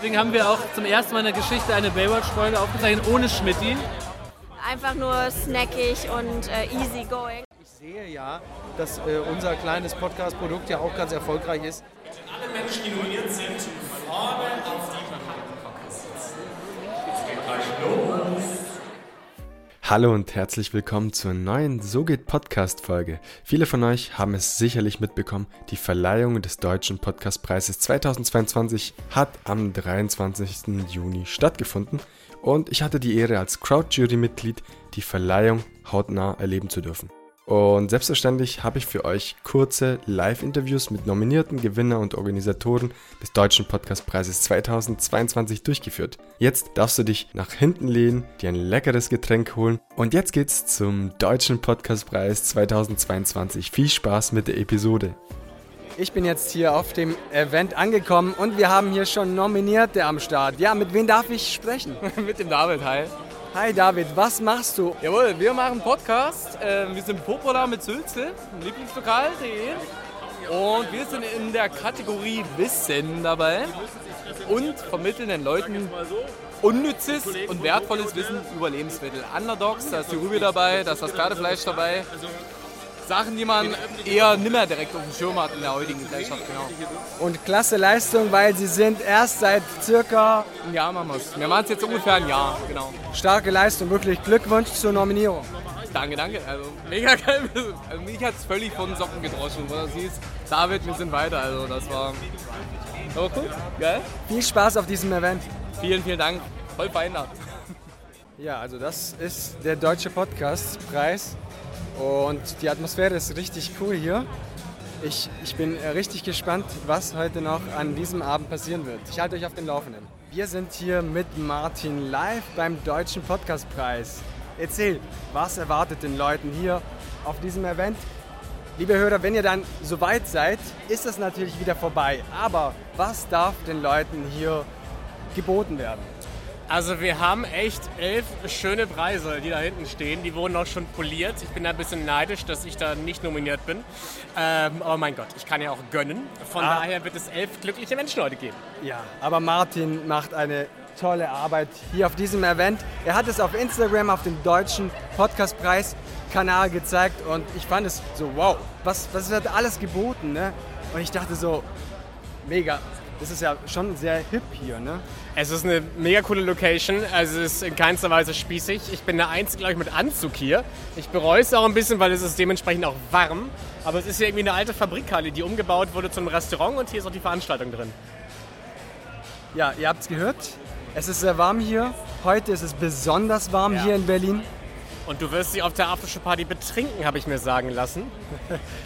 Deswegen haben wir auch zum ersten Mal in der Geschichte eine Baywatch-Folge aufgezeichnet ohne Schmidti. Einfach nur snackig und äh, easy going. Ich sehe ja, dass äh, unser kleines Podcast-Produkt ja auch ganz erfolgreich ist. Alle Menschen, die nominiert sind, vorne auf Hallo und herzlich willkommen zur neuen So geht Podcast Folge. Viele von euch haben es sicherlich mitbekommen, die Verleihung des Deutschen Podcastpreises 2022 hat am 23. Juni stattgefunden und ich hatte die Ehre als Crowd-Jury-Mitglied die Verleihung hautnah erleben zu dürfen. Und selbstverständlich habe ich für euch kurze Live-Interviews mit nominierten Gewinner und Organisatoren des Deutschen Podcastpreises 2022 durchgeführt. Jetzt darfst du dich nach hinten lehnen, dir ein leckeres Getränk holen und jetzt geht's zum Deutschen Podcastpreis 2022. Viel Spaß mit der Episode. Ich bin jetzt hier auf dem Event angekommen und wir haben hier schon Nominierte am Start. Ja, mit wem darf ich sprechen? mit dem David, hi. Hi David, was machst du? Jawohl, wir machen Podcast. Äh, wir sind Popola mit Sülze, Lieblingslokal.de. Und wir sind in der Kategorie Wissen dabei und vermitteln den Leuten unnützes und wertvolles Wissen über Lebensmittel. Underdogs, da ist die Rübe dabei, da ist das Pferdefleisch dabei. Sachen, die man eher nimmer direkt auf dem Schirm hat in der heutigen Gesellschaft, genau. Und klasse Leistung, weil sie sind erst seit circa Ein Jahr machen wir es. Wir machen es jetzt ungefähr ein Jahr, genau. starke Leistung. Wirklich Glückwunsch zur Nominierung. Danke, danke. Also mega geil. Also, mich hat es völlig von den Socken gedroschen, wo das hieß, David, wir sind weiter. Also das war. Aber cool, geil. Viel Spaß auf diesem Event. Vielen, vielen Dank. Voll verändert. Ja, also das ist der Deutsche Podcastpreis und die Atmosphäre ist richtig cool hier. Ich, ich bin äh, richtig gespannt, was heute noch an diesem Abend passieren wird. Ich halte euch auf den Laufenden. Wir sind hier mit Martin live beim Deutschen Podcastpreis. Erzähl, was erwartet den Leuten hier auf diesem Event? Liebe Hörer, wenn ihr dann soweit seid, ist das natürlich wieder vorbei. Aber was darf den Leuten hier geboten werden? Also wir haben echt elf schöne Preise, die da hinten stehen. Die wurden auch schon poliert. Ich bin da ein bisschen neidisch, dass ich da nicht nominiert bin. Ähm, aber mein Gott, ich kann ja auch gönnen. Von Ah. daher wird es elf glückliche Menschen heute geben. Ja, aber Martin macht eine tolle Arbeit hier auf diesem Event. Er hat es auf Instagram auf dem deutschen Podcastpreis-Kanal gezeigt und ich fand es so, wow, was, was wird alles geboten, ne? Und ich dachte so, mega, das ist ja schon sehr hip hier, ne? Es ist eine mega coole Location. Also es ist in keinster Weise spießig. Ich bin der Einzige, glaube ich, mit Anzug hier. Ich bereue es auch ein bisschen, weil es ist dementsprechend auch warm. Aber es ist ja irgendwie eine alte Fabrikhalle, die umgebaut wurde zu einem Restaurant und hier ist auch die Veranstaltung drin. Ja, ihr habt es gehört, es ist sehr warm hier. Heute ist es besonders warm Ja. hier in Berlin. Und du wirst dich auf der Aftershow-Party betrinken, habe ich mir sagen lassen.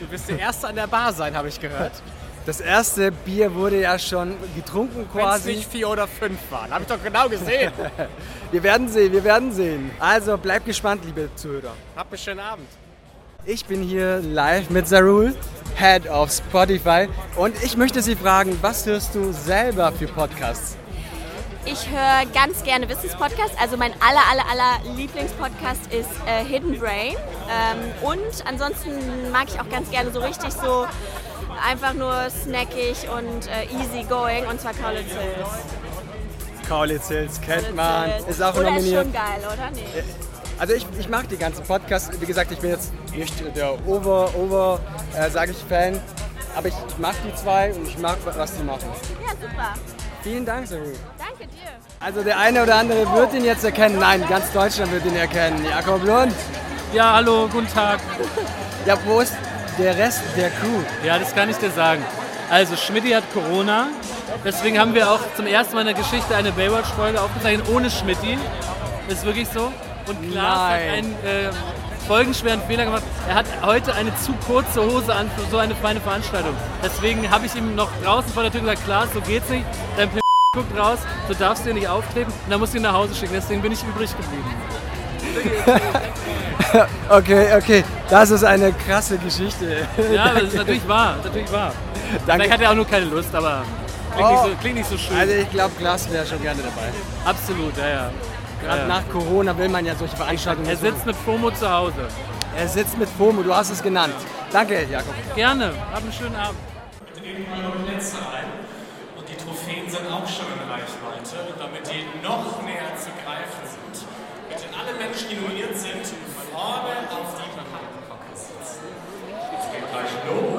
Du wirst der Erste an der Bar sein, habe ich gehört. Das erste Bier wurde ja schon getrunken Wenn es quasi. nicht vier oder fünf waren. Habe ich doch genau gesehen. Wir werden sehen, wir werden sehen. Also bleibt gespannt, liebe Zuhörer. Habt einen schönen Abend. Ich bin hier live mit Zarul, Head of Spotify. Und ich möchte Sie fragen, was hörst du selber für Podcasts? Ich höre ganz gerne Wissenspodcasts. Also mein aller, aller, aller Lieblingspodcast ist äh, Hidden Brain. Ähm, und ansonsten mag ich auch ganz gerne so richtig so einfach nur snackig und äh, easy going. Und zwar Kaulitz Hills. Kaulitz Hills kennt man, ist auch oder nominiert. ist schon geil, oder? Nee. Also ich, ich mag die ganzen Podcasts. Wie gesagt, ich bin jetzt nicht der Over, Over, äh, sage ich, Fan. Aber ich mag die zwei und ich mag, was die machen. Ja, super. Vielen Dank, Zarul. Danke dir. Also der eine oder andere wird ihn jetzt erkennen. Nein, ganz Deutschland wird ihn erkennen. Jakob Lund. Ja, hallo, guten Tag. Ja, wo ist der Rest der Crew? Ja, das kann ich dir sagen. Also, Schmidti hat Corona. Deswegen haben wir auch zum ersten Mal in der Geschichte eine Baywatch-Folge aufgezeichnet ohne Schmidti. Ist wirklich so. Und Klaas hat Nein. einen äh, folgenschweren Fehler gemacht. Er hat heute eine zu kurze Hose an für so eine feine Veranstaltung. Deswegen habe ich ihm noch draußen vor der Tür gesagt, Klaas, so geht's nicht. Dein guckt raus, so darfst du hier nicht auftreten. Und dann musst du ihn nach Hause schicken. Deswegen bin ich übrig geblieben. Okay, okay, das ist eine krasse Geschichte. Ja, das ist natürlich wahr. Natürlich wahr. Danke. Vielleicht hat er auch nur keine Lust, aber klingt, Oh. nicht, so, klingt nicht so schön. Also ich glaube, Glas wäre schon gerne dabei. Absolut, ja, ja. Gerade ja. nach Corona will man ja solche Veranstaltungen Er sitzt mit Promo zu Hause. Er sitzt mit FOMO, du hast es genannt. Danke, Jakob. Gerne. Hab einen schönen Abend. Legen eure Plätze ein und die sind auch schon in Reichweite und damit die noch näher zu greifen sind, bitte alle Menschen, die nominiert sind, vorne auf die Verhandlung sitzen. Es geht gleich los.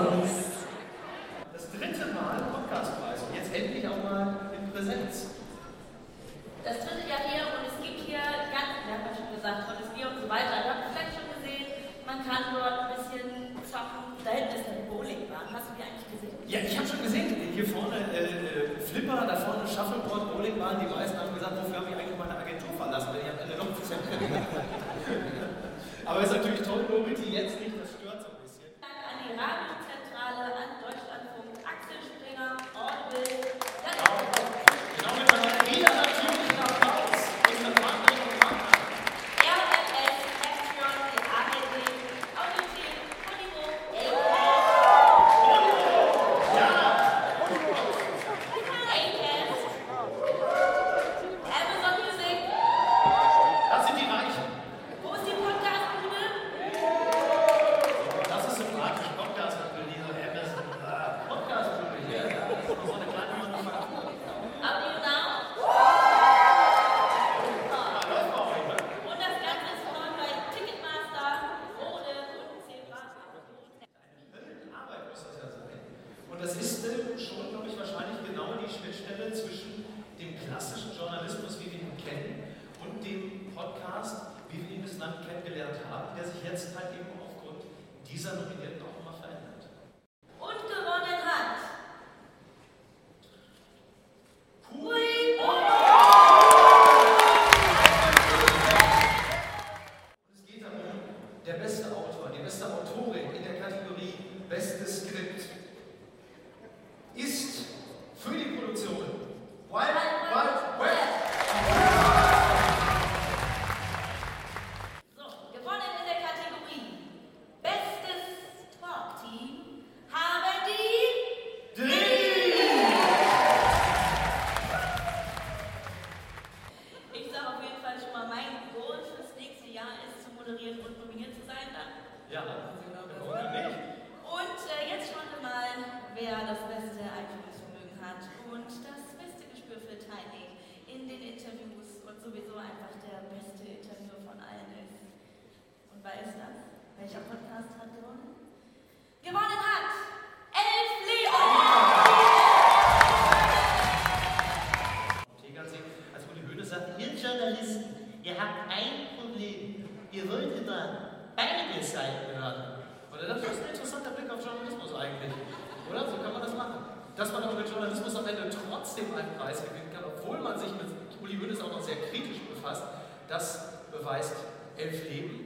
dass man aber mit Journalismus am Ende trotzdem einen Preis gewinnen kann, obwohl man sich mit Uli Hoeneß auch noch sehr kritisch befasst, das beweist Elf Leben.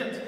forget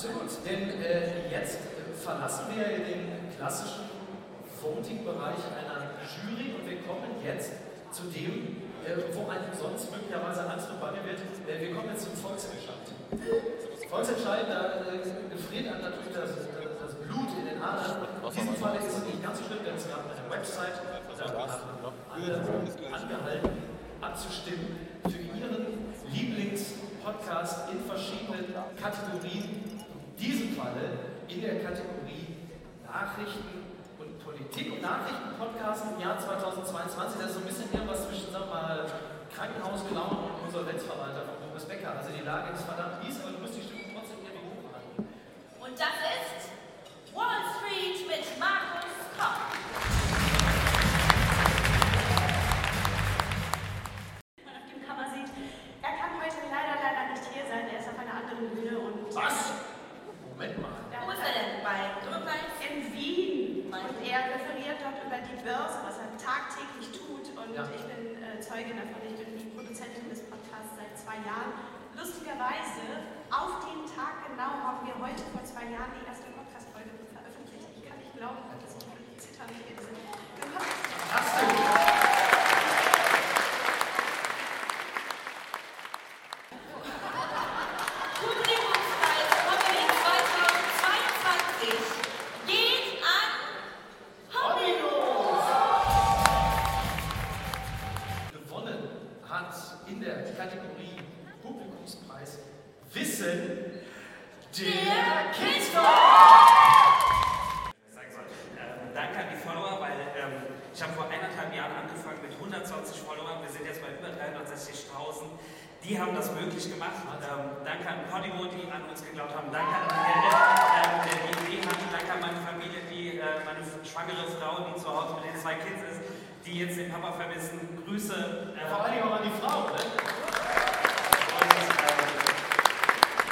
Absolut, denn äh, jetzt äh, verlassen wir den klassischen Voting-Bereich einer Jury und wir kommen jetzt zu dem, äh, wo einem sonst möglicherweise Angst und Bange wird. Äh, wir kommen jetzt zum Volksentscheid. Volksentscheid, da äh, gefriert einem natürlich das, das, das Blut in den Adern. In diesem Fall ist es nicht ganz so schlimm, denn es gab eine Website, da haben alle angehalten, abzustimmen für ihren Lieblingspodcast in verschiedenen Kategorien. Diesem Falle in der Kategorie Nachrichten und Politik und Nachrichtenpodcast im Jahr 2022. Das ist so ein bisschen irgendwas zwischen, sagen wir mal, Krankenhausclown und Insolvenzverwalter von Boris Becker. Also die Lage ist verdammt mies, aber du musst die Stimmung trotzdem irgendwie hochhalten. Und das ist Wall Street mit Markus Koch. man auf dem Cover sieht, er kann heute leider, leider nicht hier sein, er ist auf einer anderen Bühne und Was? Moment mal. Wo ist er denn? Bei Grünwald? in Wien. Und er referiert dort über die Börse, was er tagtäglich tut. Und Ja. ich bin Zeugin davon, ich Produzentin des Podcasts seit zwei Jahren. Lustigerweise, auf den Tag genau haben wir heute vor zwei Jahren die erste Podcast-Folge veröffentlicht. Ich kann nicht glauben, Die haben das möglich gemacht. Ähm, danke an Podimo, die an uns geglaubt haben. Danke an ähm, der die Idee hatte. Danke an meine Familie, die, äh, meine schwangere Frau, die zu Hause mit den zwei Kids ist, die jetzt den Papa vermissen. Grüße. Äh, Vor Dingen auch an die Frau. Ne? und, ähm,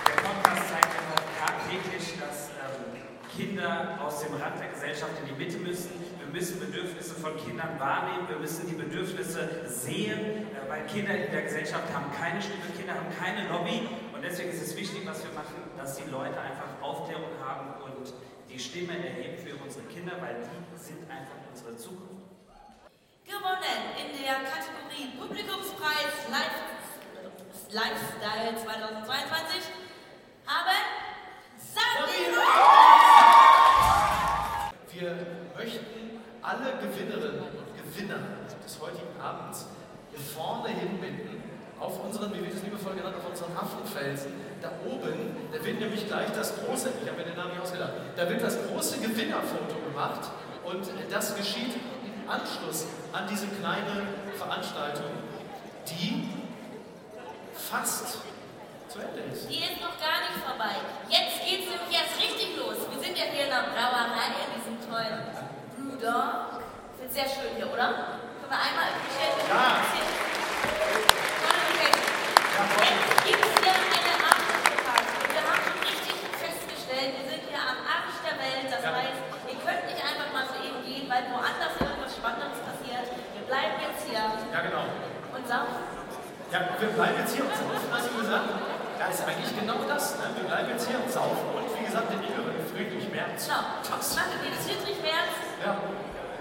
der Podcast zeigt einfach tagtäglich, dass ähm, Kinder aus dem Rand der Gesellschaft in die Mitte müssen. Wir müssen Bedürfnisse von Kindern wahrnehmen. Wir müssen die Bedürfnisse sehen, äh, weil Kinder in der Gesellschaft haben keine Stimme, Kinder haben keine Lobby. Und deswegen ist es wichtig, was wir machen, dass die Leute einfach Aufklärung haben und die Stimme erheben für unsere Kinder, weil die sind einfach unsere Zukunft. Gewonnen in der Kategorie Publikumspreis Lifestyle 2022 haben Sabine. Wir möchten alle Gewinnerinnen und Gewinner des heutigen Abends hier vorne hinbinden, auf unseren, wie wird es liebevoll genannt, auf unseren Hafenfelsen. Da oben, da wird nämlich gleich das große, ich habe mir den Namen nicht ausgedacht, da wird das große Gewinnerfoto gemacht und das geschieht im Anschluss an diese kleine Veranstaltung, die fast zu Ende ist. Die ist noch gar nicht vorbei. Jetzt geht's nämlich erst richtig los. Wir sind ja hier in der Brauerei, in diesem tollen Brewdog. Ist sehr schön hier, oder? Können wir einmal appreciate? Ja. Jetzt gibt's hier eine Afterparty. Und wir haben schon richtig festgestellt, wir sind hier am Arsch der Welt. Das Ja. heißt, ihr könnt nicht einfach mal so eben gehen, weil woanders irgendwas Spannendes passiert. Wir bleiben jetzt hier Ja, genau. und saufen. Ja, wir bleiben jetzt hier und saufen, hast du gesagt? Das ist eigentlich genau das. Ne? Wir bleiben jetzt hier und saufen und gesagt, den inneren Friedrich Merz. Genau. Wir das Friedrich Merz. Ja.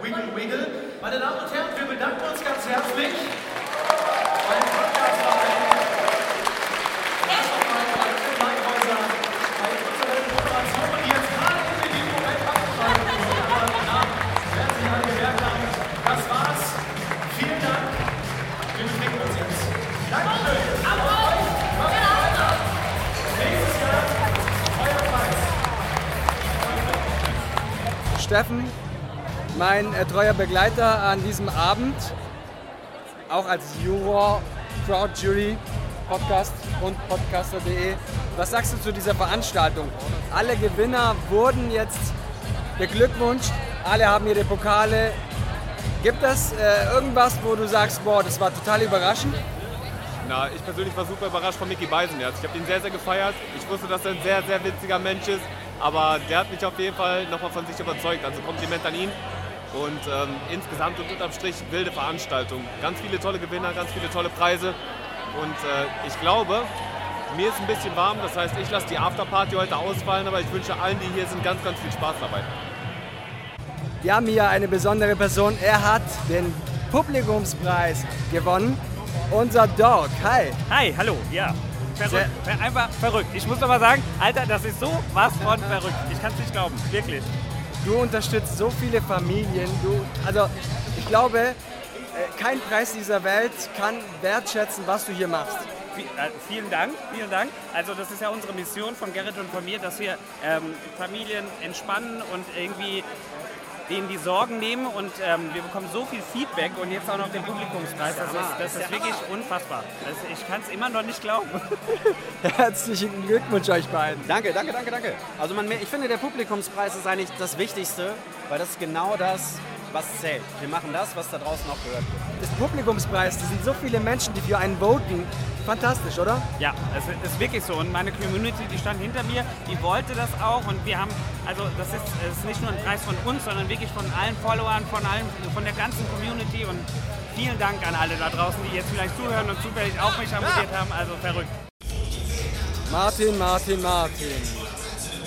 Wiggle, wiggle. Meine Damen und Herren, wir bedanken uns ganz herzlich Steffen, mein äh, treuer Begleiter an diesem Abend, auch als Juror, Crowd Jury, Podcast und podcaster.de. Was sagst du zu dieser Veranstaltung? Alle Gewinner wurden jetzt beglückwünscht, alle haben ihre Pokale. Gibt es äh, irgendwas, wo du sagst, boah, das war total überraschend? Na, ich persönlich war super überrascht von Mickey Beisenherz. Ich habe ihn sehr, sehr gefeiert. Ich wusste, dass er ein sehr, sehr witziger Mensch ist. Aber der hat mich auf jeden Fall nochmal von sich überzeugt. Also Kompliment an ihn. Und ähm, insgesamt und unterm Strich wilde Veranstaltung. Ganz viele tolle Gewinner, ganz viele tolle Preise. Und äh, ich glaube, Mir ist ein bisschen warm, das heißt, ich lasse die Afterparty heute ausfallen, aber ich wünsche allen, die hier sind, ganz, ganz viel Spaß dabei. Wir haben hier eine besondere Person. Er hat den Publikumspreis gewonnen. Unser Dog. Hi. Hi, hallo, ja. Verrückt. Ver einfach verrückt. Ich muss doch mal sagen, Alter, das ist so was von verrückt. Ich kann es nicht glauben, wirklich. Du unterstützt so viele Familien. Du, also ich glaube, äh, kein Preis dieser Welt kann wertschätzen, was du hier machst. Äh, vielen Dank, vielen Dank. Also das ist ja unsere Mission von Gerrit und von mir, dass wir ähm, Familien entspannen und irgendwie denen die Sorgen nehmen und ähm, wir bekommen so viel Feedback und jetzt auch noch den Publikumspreis. Das ist, das ist wirklich unfassbar. Also ich kann es immer noch nicht glauben. Herzlichen Glückwunsch euch beiden. Danke, danke, danke, danke. Also man, ich finde, der Publikumspreis ist eigentlich das Wichtigste, weil das ist genau das, was zählt. Wir machen das, was da draußen auch gehört wird. Das Publikumspreis, das sind so viele Menschen, die für einen voten. Fantastisch, oder? Ja, es ist wirklich so. Und meine Community, die stand hinter mir, die wollte das auch. Und wir haben, also das ist, es ist nicht nur ein Preis von uns, sondern wirklich von allen Followern, von allen, von der ganzen Community. Und vielen Dank an alle da draußen, die jetzt vielleicht zuhören und zufällig auch mich abonniert haben. Also verrückt. Martin, Martin, Martin.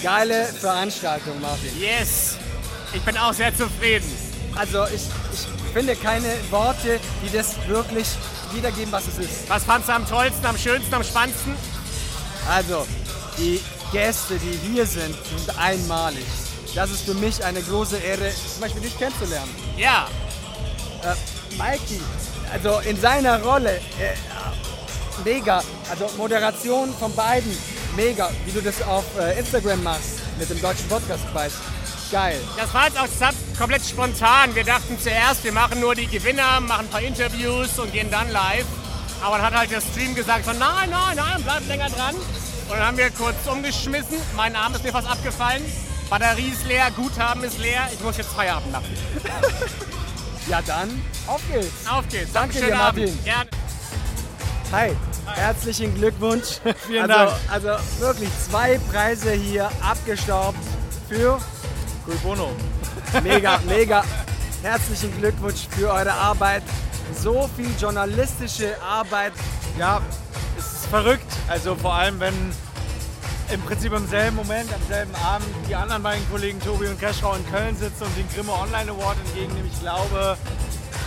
Geile Veranstaltung, Martin. Yes! Ich bin auch sehr zufrieden. Also ich, ich finde keine Worte, die das wirklich wiedergeben, was es ist. Was fandst du am tollsten, am schönsten, am spannendsten? Also, die Gäste, die hier sind, sind einmalig. Das ist für mich eine große Ehre, zum Beispiel dich kennenzulernen. Ja. Äh, Mikey, also in seiner Rolle, äh, mega. Also Moderation von beiden, mega. Wie du das auf äh, Instagram machst mit dem Deutschen Podcastpreis. Geil. Das war jetzt auch komplett spontan. Wir dachten zuerst, wir machen nur die Gewinner, machen ein paar Interviews und gehen dann live. Aber dann hat halt der Stream gesagt, so, nein, nein, nein, bleib länger dran. Und dann haben wir kurz umgeschmissen. Mein Arm ist mir fast abgefallen. Batterie ist leer, Guthaben ist leer. Ich muss jetzt Feierabend machen. Ja dann, auf geht's. Auf geht's. Danke dir, Martin. Gerne. Hi, herzlichen Glückwunsch. Vielen also, Dank. Also wirklich zwei Preise hier abgestaubt für Cui Bono. Mega, mega. Herzlichen Glückwunsch für eure Arbeit. So viel journalistische Arbeit. Ja, es ist verrückt. Also vor allem, wenn im Prinzip im selben Moment, am selben Abend die anderen beiden Kollegen Tobi und Keschrau in Köln sitzen und den Grimme Online Award entgegennehmen. Ich glaube,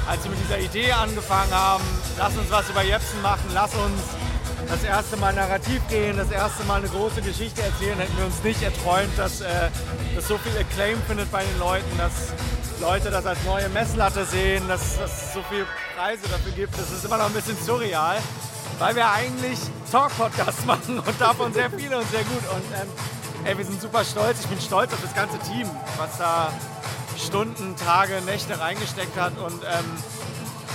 als wir mit dieser Idee angefangen haben, lass uns was über Jepsen machen, lass uns das erste Mal narrativ gehen, das erste Mal eine große Geschichte erzählen, hätten wir uns nicht erträumt, dass äh, das so viel Acclaim findet bei den Leuten, dass Leute das als neue Messlatte sehen, dass es so viele Preise dafür gibt. Das ist immer noch ein bisschen surreal, weil wir eigentlich Talk-Podcasts machen und davon sehr viele und sehr gut. Und ähm, ey, wir sind super stolz. Ich bin stolz auf das ganze Team, was da Stunden, Tage, Nächte reingesteckt hat. Und ähm,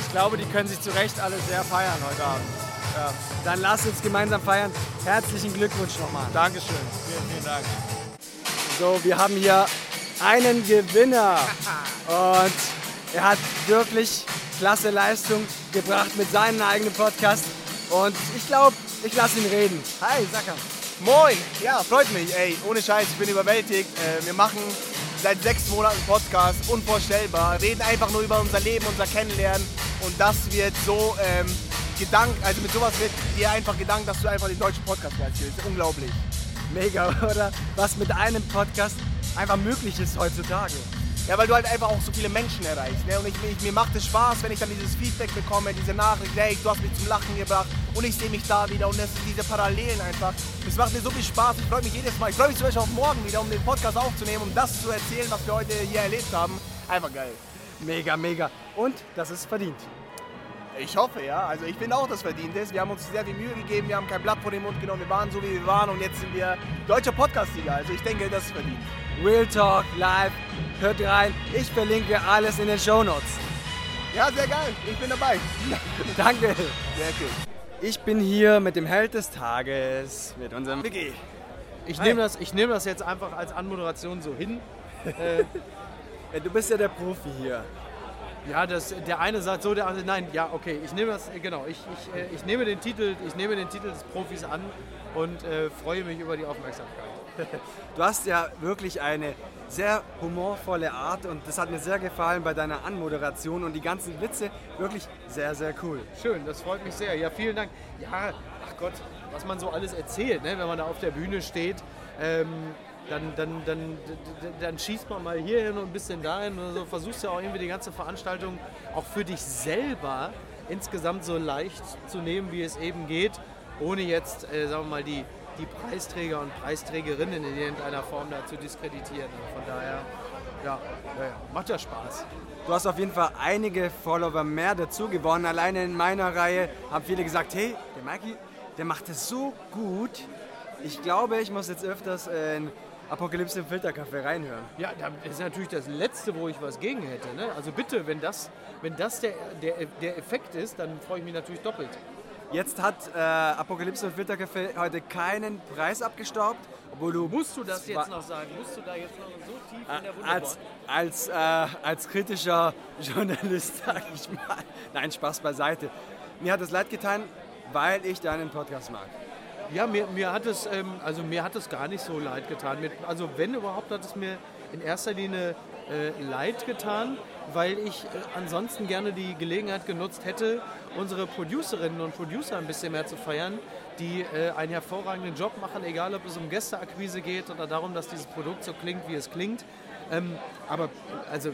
ich glaube, die können sich zu Recht alle sehr feiern heute Abend. Ja. Dann lasst uns gemeinsam feiern. Herzlichen Glückwunsch nochmal. Dankeschön. Vielen, vielen Dank. So, wir haben hier einen Gewinner. Und er hat wirklich klasse Leistung gebracht mit seinem eigenen Podcast. Und ich glaube, ich lasse ihn reden. Hi, Sacker. Moin, ja, freut mich, ey, ohne Scheiß, ich bin überwältigt. Äh, wir machen seit sechs Monaten Podcast, unvorstellbar, reden einfach nur über unser Leben, unser Kennenlernen und das wird so ähm, gedankt, also mit sowas wird dir einfach gedankt, dass du einfach den deutschen Podcast erzählst. Unglaublich. Mega, oder? Was mit einem Podcast einfach möglich ist heutzutage. Ja, weil du halt einfach auch so viele Menschen erreichst. Ne? Und ich, ich, mir macht es Spaß, wenn ich dann dieses Feedback bekomme, diese Nachricht, hey, du hast mich zum Lachen gebracht und ich sehe mich da wieder und das sind diese Parallelen einfach. Es macht mir so viel Spaß, ich freue mich jedes Mal. Ich freue mich zum Beispiel auf morgen wieder, um den Podcast aufzunehmen, um das zu erzählen, was wir heute hier erlebt haben. Einfach geil. Mega, mega. Und das ist verdient. Ich hoffe, ja. Also ich finde auch, dass verdient ist. Wir haben uns sehr viel Mühe gegeben, wir haben kein Blatt vor den Mund genommen, wir waren so, wie wir waren und jetzt sind wir deutscher Podcast-Sieger. Also ich denke, das ist verdient. Real Talk Live. Hört rein. Ich verlinke alles in den Show Notes. Ja, sehr geil. Ich bin dabei. Danke. Sehr cool. Ich bin hier mit dem Held des Tages, mit unserem Vicky. Ich nehme das, ich nehm das jetzt einfach als Anmoderation so hin. Äh, du bist ja der Profi hier. Ja, das, der eine sagt so, der andere nein. Ja, okay, ich nehme das, genau. Ich, ich, äh, ich, nehme den Titel, ich nehme den Titel des Profis an und äh, freue mich über die Aufmerksamkeit. Du hast ja wirklich eine sehr humorvolle Art und das hat mir sehr gefallen bei deiner Anmoderation und die ganzen Witze. Wirklich sehr, sehr cool. Schön, das freut mich sehr. Ja, vielen Dank. Ja, ach Gott, was man so alles erzählt, ne? wenn man da auf der Bühne steht. Ähm, dann, dann, dann, dann, schießt man mal hier hin und ein bisschen dahin und so. Versuchst ja auch irgendwie die ganze Veranstaltung auch für dich selber insgesamt so leicht zu nehmen, wie es eben geht, ohne jetzt, äh, sagen wir mal, die, die Preisträger und Preisträgerinnen in irgendeiner Form da zu diskreditieren. Von daher, ja, ja, ja, macht ja Spaß. Du hast auf jeden Fall einige Follower mehr dazu gewonnen. Alleine in meiner Reihe haben viele gesagt, hey, der Mikey, der macht es so gut. Ich glaube, ich muss jetzt öfters in Apokalypse im Filterkaffee reinhören. Ja, das ist natürlich das Letzte, wo ich was gegen hätte. Ne? Also bitte, wenn das, wenn das der, der, der Effekt ist, dann freue ich mich natürlich doppelt. Jetzt hat äh, Apokalypse und Filterkaffee heute keinen Preis abgestaubt, obwohl du... Musst du das jetzt noch sagen? Musst du da jetzt noch so tief in der Wunde als, als, äh, als kritischer Journalist, sag ich mal. Nein, Spaß beiseite. Mir hat es leid getan, weil ich deinen Podcast mag. Ja, mir, mir, hat es, ähm, also mir hat es gar nicht so leid getan. Mir, also wenn überhaupt, hat es mir in erster Linie äh, leid getan, weil ich äh, ansonsten gerne die Gelegenheit genutzt hätte, unsere Producerinnen und Producer ein bisschen mehr zu feiern, die äh, einen hervorragenden Job machen, egal ob es um Gästeakquise geht oder darum, dass dieses Produkt so klingt, wie es klingt. Ähm, aber also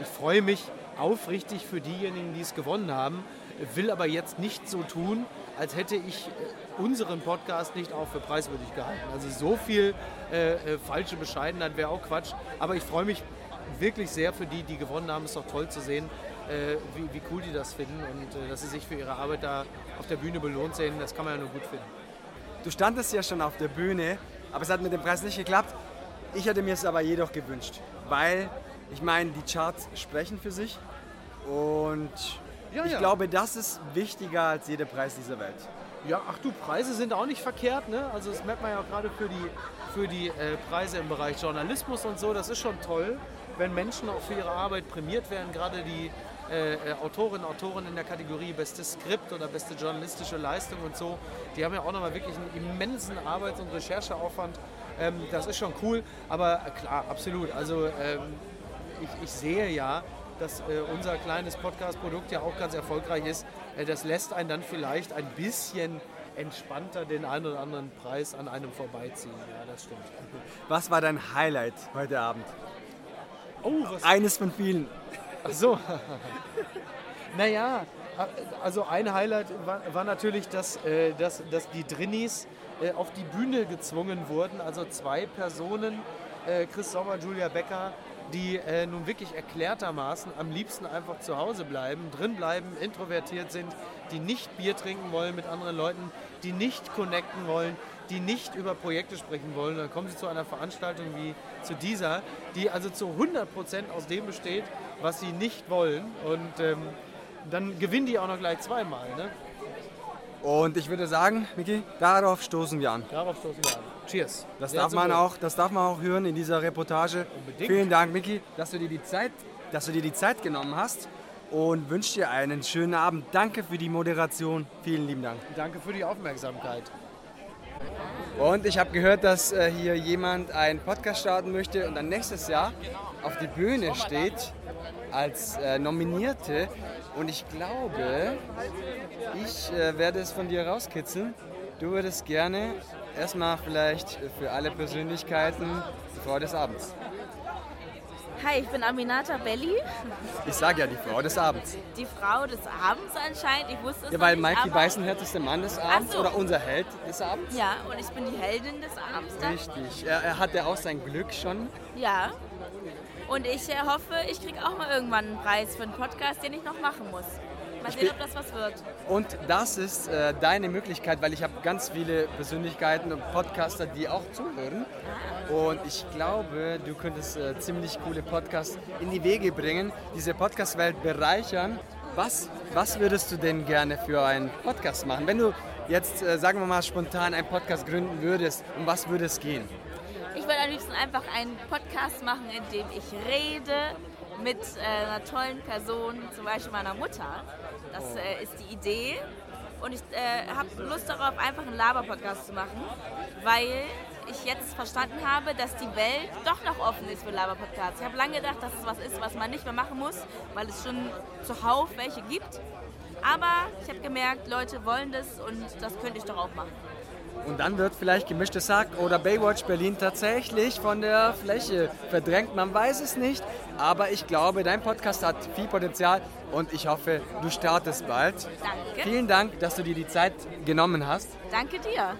ich freue mich aufrichtig für diejenigen, die es gewonnen haben, will aber jetzt nicht so tun, als hätte ich äh, unseren Podcast nicht auch für preiswürdig gehalten. Also so viel äh, äh, falsche Bescheidenheit wäre auch Quatsch. Aber ich freue mich wirklich sehr für die, die gewonnen haben. Es ist doch toll zu sehen, äh, wie, wie, cool die das finden und äh, dass sie sich für ihre Arbeit da auf der Bühne belohnt sehen. Das kann man ja nur gut finden. Du standest ja schon auf der Bühne, aber es hat mit dem Preis nicht geklappt. Ich hätte mir es aber jedoch gewünscht, weil ich meine, die Charts sprechen für sich und Ja, ich ja. glaube, das ist wichtiger als jeder Preis dieser Welt. Ja, ach du, Preise sind auch nicht verkehrt, ne? Also das merkt man ja gerade für die, für die äh, Preise im Bereich Journalismus und so. Das ist schon toll, wenn Menschen auch für ihre Arbeit prämiert werden. Gerade die äh, äh, Autorinnen und Autoren in der Kategorie bestes Skript oder beste journalistische Leistung und so. Die haben ja auch nochmal wirklich einen immensen Arbeits- und Rechercheaufwand. Ähm, das ist schon cool, aber äh, klar, absolut. Also ähm, ich, ich sehe ja, dass äh, unser kleines Podcast-Produkt ja auch ganz erfolgreich ist. Äh, das lässt einen dann vielleicht ein bisschen entspannter den einen oder anderen Preis an einem vorbeiziehen. Ja, das stimmt. Was war dein Highlight heute Abend? Oh, was? Eines von vielen. Ach so. naja, also ein Highlight war, war natürlich, dass, äh, dass, dass die Drinnies äh, auf die Bühne gezwungen wurden. Also zwei Personen, äh, Chris Sommer, Julia Becker, die äh, nun wirklich erklärtermaßen am liebsten einfach zu Hause bleiben, drin bleiben, introvertiert sind, die nicht Bier trinken wollen mit anderen Leuten, die nicht connecten wollen, die nicht über Projekte sprechen wollen. Dann kommen sie zu einer Veranstaltung wie zu dieser, die also zu 100% aus dem besteht, was sie nicht wollen. Und ähm, dann gewinnen die auch noch gleich zweimal. Ne? Und ich würde sagen, Miki, darauf stoßen wir an. Darauf stoßen wir an. Cheers. Das Sehr darf, man Wohl. auch, das darf man auch hören in dieser Reportage. Unbedingt. Vielen Dank, Miki, dass du dir die Zeit, dass du dir die Zeit genommen hast und wünsche dir einen schönen Abend. Danke für die Moderation. Vielen lieben Dank. Danke für die Aufmerksamkeit. Und ich habe gehört, dass äh, hier jemand einen Podcast starten möchte und dann nächstes Jahr auf die Bühne steht als äh, Nominierte. Und ich glaube, ich äh, werde es von dir rauskitzeln. Du würdest gerne erstmal vielleicht für alle Persönlichkeiten die Frau des Abends. Hi, ich bin Aminata Belli, Ich sage ja die Frau des Abends. die Frau des Abends anscheinend. Ich wusste es Ja, weil Mikey Beisenherz ist der Mann des Abends so. oder unser Held des Abends. Ja, und ich bin die Heldin des Abends dann. Richtig. Er, er hatte auch sein Glück schon. Ja. Und ich äh, hoffe, ich kriege auch mal irgendwann einen Preis für einen Podcast, den ich noch machen muss. Mal sehen, ob das was wird. Und das ist äh, deine Möglichkeit, weil ich habe ganz viele Persönlichkeiten und Podcaster, die auch zuhören. Und ich glaube, du könntest äh, ziemlich coole Podcasts in die Wege bringen, diese Podcast-Welt bereichern. Was, was würdest du denn gerne für einen Podcast machen? Wenn du jetzt, äh, sagen wir mal, spontan einen Podcast gründen würdest, um was würde es gehen? Ich würde am liebsten einfach einen Podcast machen, in dem ich rede mit äh, einer tollen Person, zum Beispiel meiner Mutter. Das Oh. äh, ist die Idee. Und ich äh, habe Lust darauf, einfach einen Laber-Podcast zu machen, weil ich jetzt verstanden habe, dass die Welt doch noch offen ist für Laber-Podcasts. Ich habe lange gedacht, dass es was ist, was man nicht mehr machen muss, weil es schon zuhauf welche gibt. Aber ich habe gemerkt, Leute wollen das und das könnte ich doch auch machen. Und dann wird vielleicht gemischtes Hack oder Baywatch Berlin tatsächlich von der Fläche verdrängt. Man weiß es nicht, aber ich glaube, dein Podcast hat viel Potenzial und ich hoffe, du startest bald. Danke. Vielen Dank, dass du dir die Zeit genommen hast. Danke dir.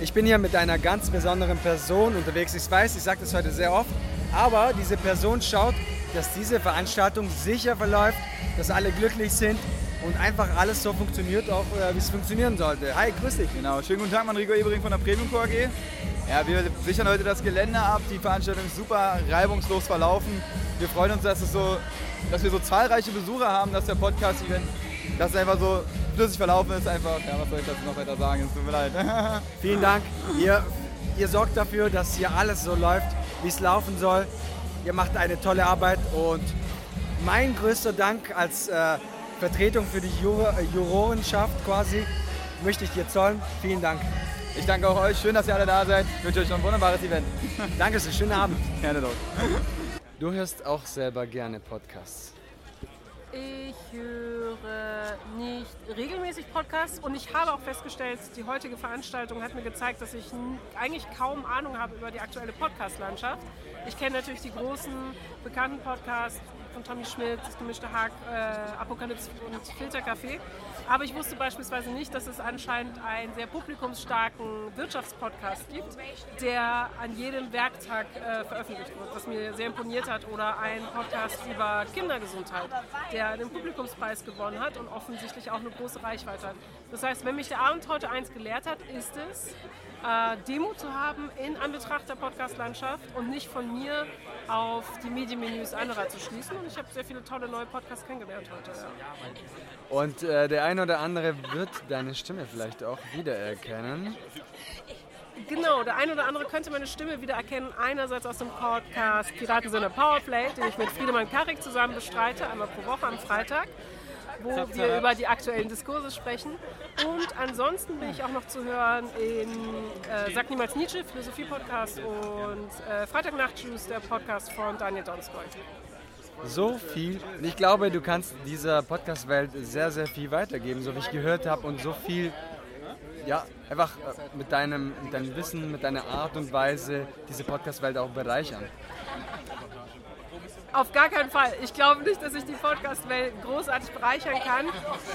Ich bin hier mit einer ganz besonderen Person unterwegs. Ich weiß, ich sage das heute sehr oft, aber diese Person schaut, dass diese Veranstaltung sicher verläuft, dass alle glücklich sind und einfach alles so funktioniert, auch äh, wie es funktionieren sollte. Hi, grüß dich. Genau, schönen guten Tag, Manrico Ebering von der Premium Co. AG. Ja, wir sichern heute das Gelände ab. Die Veranstaltung ist super reibungslos verlaufen. Wir freuen uns, dass, es so, dass wir so zahlreiche Besucher haben, dass der Podcast-Event, dass es einfach so flüssig verlaufen ist. Einfach, ja, was soll ich dazu noch weiter sagen? Es tut mir leid. Vielen Dank. Ihr, ihr sorgt dafür, dass hier alles so läuft, wie es laufen soll. Ihr macht eine tolle Arbeit und mein größter Dank als äh, Vertretung für die Jur äh, Jurorenschaft quasi möchte ich dir zollen. Vielen Dank. Ich danke auch euch. Schön, dass ihr alle da seid. Ich wünsche euch noch ein wunderbares Event. Danke sehr. Schönen Abend. Gerne doch. Du hörst auch selber gerne Podcasts. Ich höre nicht regelmäßig Podcasts und ich habe auch festgestellt, die heutige Veranstaltung hat mir gezeigt, dass ich eigentlich kaum Ahnung habe über die aktuelle Podcast-Landschaft. Ich kenne natürlich die großen, bekannten Podcasts von Tommy Schmidt, das gemischte Hack, äh, Apokalypse und Filterkaffee. Aber ich wusste beispielsweise nicht, dass es anscheinend einen sehr publikumsstarken Wirtschaftspodcast gibt, der an jedem Werktag äh, veröffentlicht wird, was mir sehr imponiert hat. Oder ein Podcast über Kindergesundheit, der den Publikumspreis gewonnen hat und offensichtlich auch eine große Reichweite hat. Das heißt, wenn mich der Abend heute eins gelehrt hat, ist es, äh, Demo zu haben in Anbetracht der Podcast-Landschaft und nicht von mir auf die Medienmenüs anderer zu schließen. Und ich habe sehr viele tolle neue Podcasts kennengelernt heute. Ja. Und äh, der eine oder andere wird deine Stimme vielleicht auch wiedererkennen. Genau, der eine oder andere könnte meine Stimme wiedererkennen. Einerseits aus dem Podcast Piratensender Powerplay, den ich mit Friedemann Karik zusammen bestreite, einmal pro Woche am Freitag, wo wir über die aktuellen Diskurse sprechen. Und ansonsten bin ich auch noch zu hören in äh, Sag niemals Nietzsche, Philosophie-Podcast und äh, Freitagnacht-Juice, der Podcast von Daniel Donskoy. So viel. Ich glaube, du kannst dieser Podcast-Welt sehr, sehr viel weitergeben, so wie ich gehört habe, und so viel, ja, einfach äh, mit deinem, mit deinem Wissen, mit deiner Art und Weise diese Podcast-Welt auch bereichern. Auf gar keinen Fall. Ich glaube nicht, dass ich die Podcast-Welt großartig bereichern kann.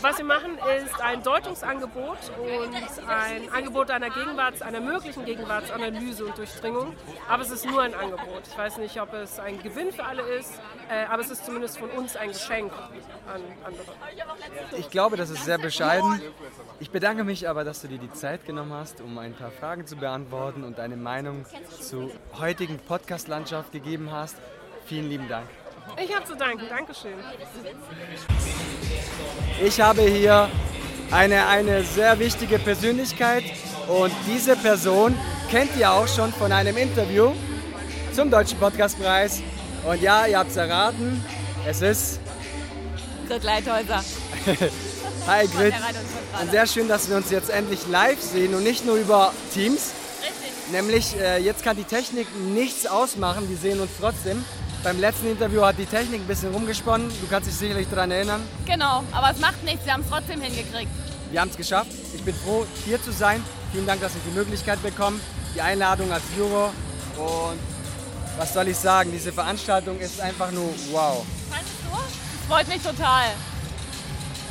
Was wir machen, ist ein Deutungsangebot und ein Angebot einer Gegenwarts-, einer möglichen Gegenwartsanalyse und Durchdringung. Aber es ist nur ein Angebot. Ich weiß nicht, ob es ein Gewinn für alle ist, äh, aber es ist zumindest von uns ein Geschenk an andere. Ich glaube, das ist sehr bescheiden. Ich bedanke mich aber, dass du dir die Zeit genommen hast, um ein paar Fragen zu beantworten und deine Meinung zur heutigen Podcast-Landschaft gegeben hast. Vielen lieben Dank. Ich habe zu danken. Dankeschön. Ich habe hier eine, eine sehr wichtige Persönlichkeit und diese Person kennt ihr auch schon von einem Interview zum Deutschen Podcastpreis. Und ja, ihr habt es erraten, es ist Grit Leithäuser. Hi Grit. Und sehr schön, dass wir uns jetzt endlich live sehen und nicht nur über Teams. Nämlich äh, jetzt kann die Technik nichts ausmachen, wir sehen uns trotzdem. Beim letzten Interview hat die Technik ein bisschen rumgesponnen, du kannst dich sicherlich daran erinnern. Genau, aber es macht nichts, wir haben es trotzdem hingekriegt. Wir haben es geschafft. Ich bin froh, hier zu sein. Vielen Dank, dass ich die Möglichkeit bekomme, die Einladung als Juror. Und was soll ich sagen, diese Veranstaltung ist einfach nur wow. Fandest du? Das freut mich total.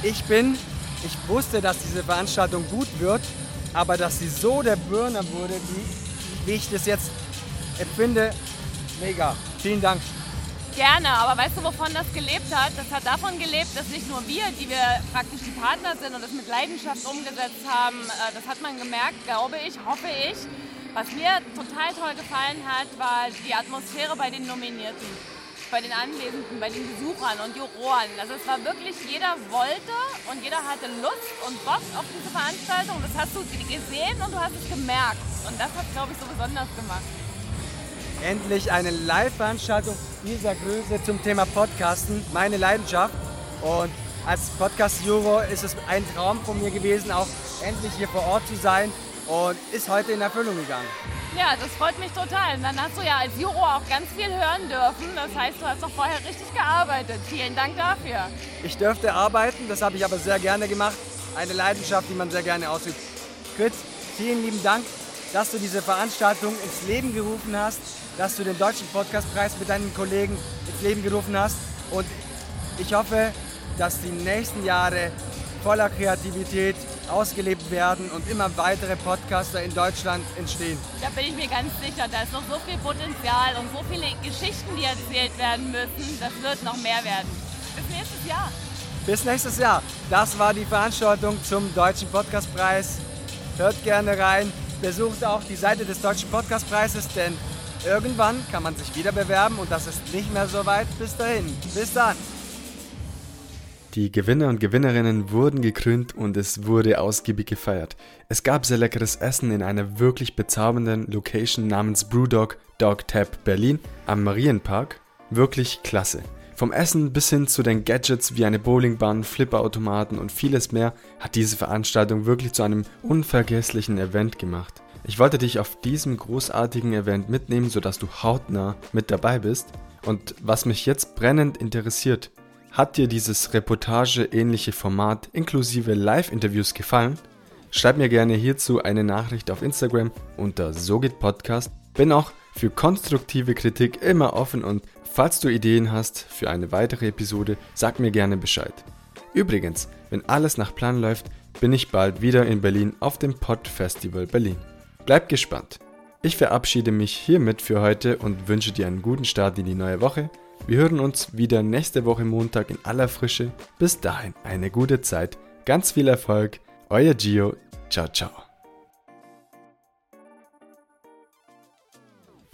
Ich bin, ich wusste, dass diese Veranstaltung gut wird, aber dass sie so der Burner wurde, wie, wie ich das jetzt empfinde, mega. Vielen Dank. Gerne, aber weißt du, wovon das gelebt hat? Das hat davon gelebt, dass nicht nur wir, die wir praktisch die Partner sind und das mit Leidenschaft umgesetzt haben, äh, das hat man gemerkt, glaube ich, hoffe ich. Was mir total toll gefallen hat, war die Atmosphäre bei den Nominierten, bei den Anwesenden, bei den Besuchern und Juroren. Also es war wirklich, jeder wollte und jeder hatte Lust und Bock auf diese Veranstaltung. Das hast du gesehen und du hast es gemerkt. Und das hat, glaube ich, so besonders gemacht. Endlich eine Live-Veranstaltung dieser Größe zum Thema Podcasten, meine Leidenschaft. Und als Podcast-Juror ist es ein Traum von mir gewesen, auch endlich hier vor Ort zu sein und ist heute in Erfüllung gegangen. Ja, das freut mich total. Und dann hast du ja als Juror auch ganz viel hören dürfen. Das heißt, du hast doch vorher richtig gearbeitet. Vielen Dank dafür. Ich dürfte arbeiten, das habe ich aber sehr gerne gemacht. Eine Leidenschaft, die man sehr gerne ausübt. Grit, vielen lieben Dank, dass du diese Veranstaltung ins Leben gerufen hast, dass du den Deutschen Podcastpreis mit deinen Kollegen ins Leben gerufen hast. Und ich hoffe, dass die nächsten Jahre voller Kreativität ausgelebt werden und immer weitere Podcaster in Deutschland entstehen. Da bin ich mir ganz sicher, da ist noch so viel Potenzial und so viele Geschichten, die erzählt werden müssen. Das wird noch mehr werden. Bis nächstes Jahr. Bis nächstes Jahr. Das war die Veranstaltung zum Deutschen Podcastpreis. Hört gerne rein. Besucht auch die Seite des Deutschen Podcastpreises, denn irgendwann kann man sich wieder bewerben und das ist nicht mehr so weit. Bis dahin. Bis dann. Die Gewinner und Gewinnerinnen wurden gekrönt und es wurde ausgiebig gefeiert. Es gab sehr leckeres Essen in einer wirklich bezaubernden Location namens Brewdog Dog Tap Berlin am Marienpark. Wirklich klasse. Vom Essen bis hin zu den Gadgets wie eine Bowlingbahn, Flipperautomaten und vieles mehr hat diese Veranstaltung wirklich zu einem unvergesslichen Event gemacht. Ich wollte dich auf diesem großartigen Event mitnehmen, sodass du hautnah mit dabei bist. Und was mich jetzt brennend interessiert, hat dir dieses Reportage-ähnliche Format inklusive Live-Interviews gefallen? Schreib mir gerne hierzu eine Nachricht auf Instagram unter SoGitPodcast. Bin auch für konstruktive Kritik immer offen und falls du Ideen hast für eine weitere Episode, sag mir gerne Bescheid. Übrigens, wenn alles nach Plan läuft, bin ich bald wieder in Berlin auf dem Pod Festival Berlin. Bleib gespannt. Ich verabschiede mich hiermit für heute und wünsche dir einen guten Start in die neue Woche. Wir hören uns wieder nächste Woche Montag in aller Frische. Bis dahin eine gute Zeit, ganz viel Erfolg, euer Gio, ciao ciao.